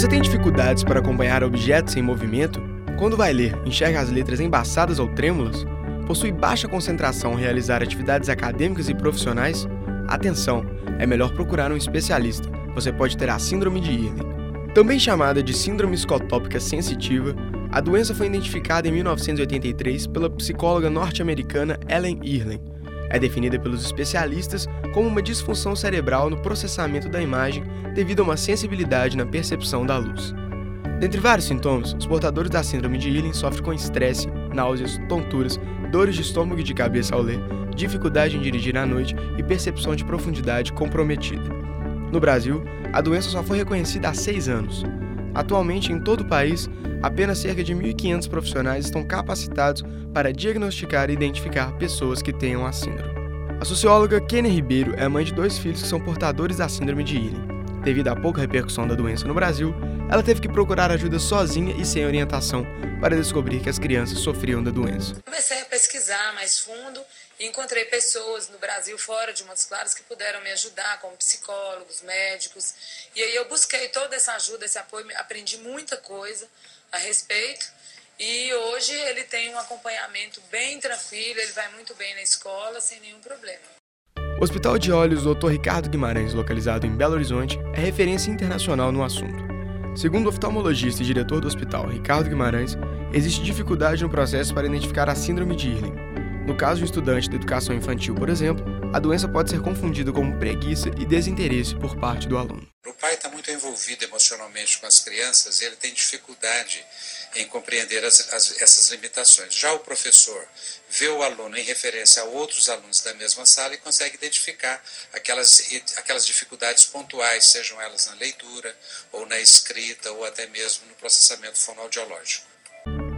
Você tem dificuldades para acompanhar objetos em movimento? Quando vai ler, enxerga as letras embaçadas ou trêmulas? Possui baixa concentração ao realizar atividades acadêmicas e profissionais? Atenção, é melhor procurar um especialista. Você pode ter a síndrome de Irlen. Também chamada de síndrome escotópica sensitiva, a doença foi identificada em 1983 pela psicóloga norte-americana Ellen Irlen. É definida pelos especialistas como uma disfunção cerebral no processamento da imagem devido a uma sensibilidade na percepção da luz. Dentre vários sintomas, os portadores da síndrome de Irlen sofrem com estresse, náuseas, tonturas, dores de estômago e de cabeça ao ler, dificuldade em dirigir à noite e percepção de profundidade comprometida. No Brasil, a doença só foi reconhecida há seis anos. Atualmente, em todo o país, apenas cerca de 1.500 profissionais estão capacitados para diagnosticar e identificar pessoas que tenham a síndrome. A socióloga Kenny Ribeiro é mãe de dois filhos que são portadores da síndrome de Irlen. Devido à pouca repercussão da doença no Brasil, ela teve que procurar ajuda sozinha e sem orientação para descobrir que as crianças sofriam da doença. Comecei a pesquisar mais fundo e encontrei pessoas no Brasil, fora de Montes Claros, que puderam me ajudar, como psicólogos, médicos. E aí eu busquei toda essa ajuda, esse apoio, aprendi muita coisa a respeito. E hoje ele tem um acompanhamento bem tranquilo, ele vai muito bem na escola, sem nenhum problema. O Hospital de Olhos Dr. Ricardo Guimarães, localizado em Belo Horizonte, é referência internacional no assunto. Segundo o oftalmologista e diretor do hospital, Ricardo Guimarães, existe dificuldade no processo para identificar a síndrome de Irlen, no caso de um estudante de educação infantil, por exemplo, a doença pode ser confundida como preguiça e desinteresse por parte do aluno. O pai está muito envolvido emocionalmente com as crianças e ele tem dificuldade em compreender as, as, essas limitações. Já o professor vê o aluno em referência a outros alunos da mesma sala e consegue identificar aquelas, aquelas dificuldades pontuais, sejam elas na leitura, ou na escrita, ou até mesmo no processamento fonoaudiológico.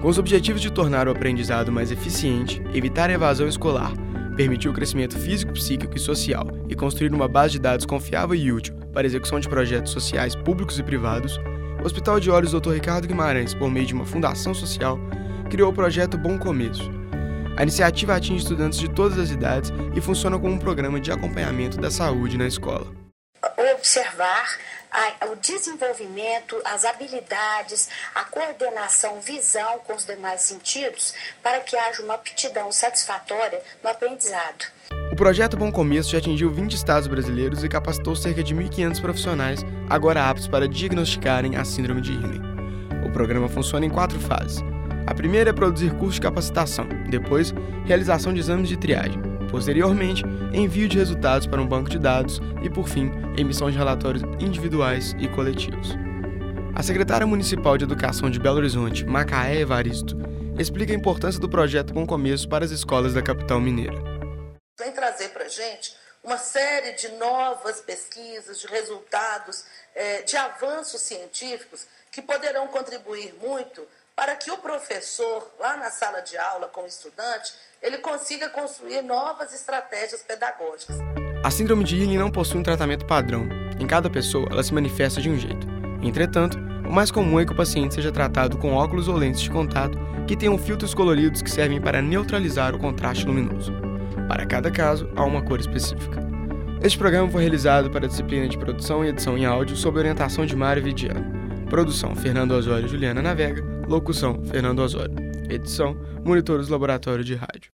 Com os objetivos de tornar o aprendizado mais eficiente, evitar a evasão escolar, permitir o crescimento físico, psíquico e social e construir uma base de dados confiável e útil para a execução de projetos sociais públicos e privados, o Hospital de Olhos Dr. Ricardo Guimarães, por meio de uma fundação social, criou o projeto Bom Começo. A iniciativa atinge estudantes de todas as idades e funciona como um programa de acompanhamento da saúde na escola. Observar a, o desenvolvimento, as habilidades, a coordenação, visão com os demais sentidos, para que haja uma aptidão satisfatória no aprendizado. O projeto Bom Começo já atingiu 20 estados brasileiros e capacitou cerca de 1.500 profissionais, agora aptos para diagnosticarem a síndrome de Irlen. O programa funciona em quatro fases. A primeira é produzir cursos de capacitação, depois, realização de exames de triagem, Posteriormente, envio de resultados para um banco de dados e, por fim, emissão de relatórios individuais e coletivos. A secretária municipal de Educação de Belo Horizonte, Macaé Evaristo, explica a importância do projeto Bom Começo para as escolas da capital mineira. Vem trazer para a gente uma série de novas pesquisas, de resultados, eh, de avanços científicos que poderão contribuir muito para que o professor, lá na sala de aula com o estudante, ele consiga construir novas estratégias pedagógicas. A síndrome de Irlen não possui um tratamento padrão. Em cada pessoa, ela se manifesta de um jeito. Entretanto, o mais comum é que o paciente seja tratado com óculos ou lentes de contato que tenham filtros coloridos que servem para neutralizar o contraste luminoso. Para cada caso, há uma cor específica. Este programa foi realizado para a disciplina de produção e edição em áudio sob orientação de Mário Vidiano. Produção: Fernando Osório e Juliana Navega. Locução: Fernando Osório. Edição: Monitores Laboratório de Rádio.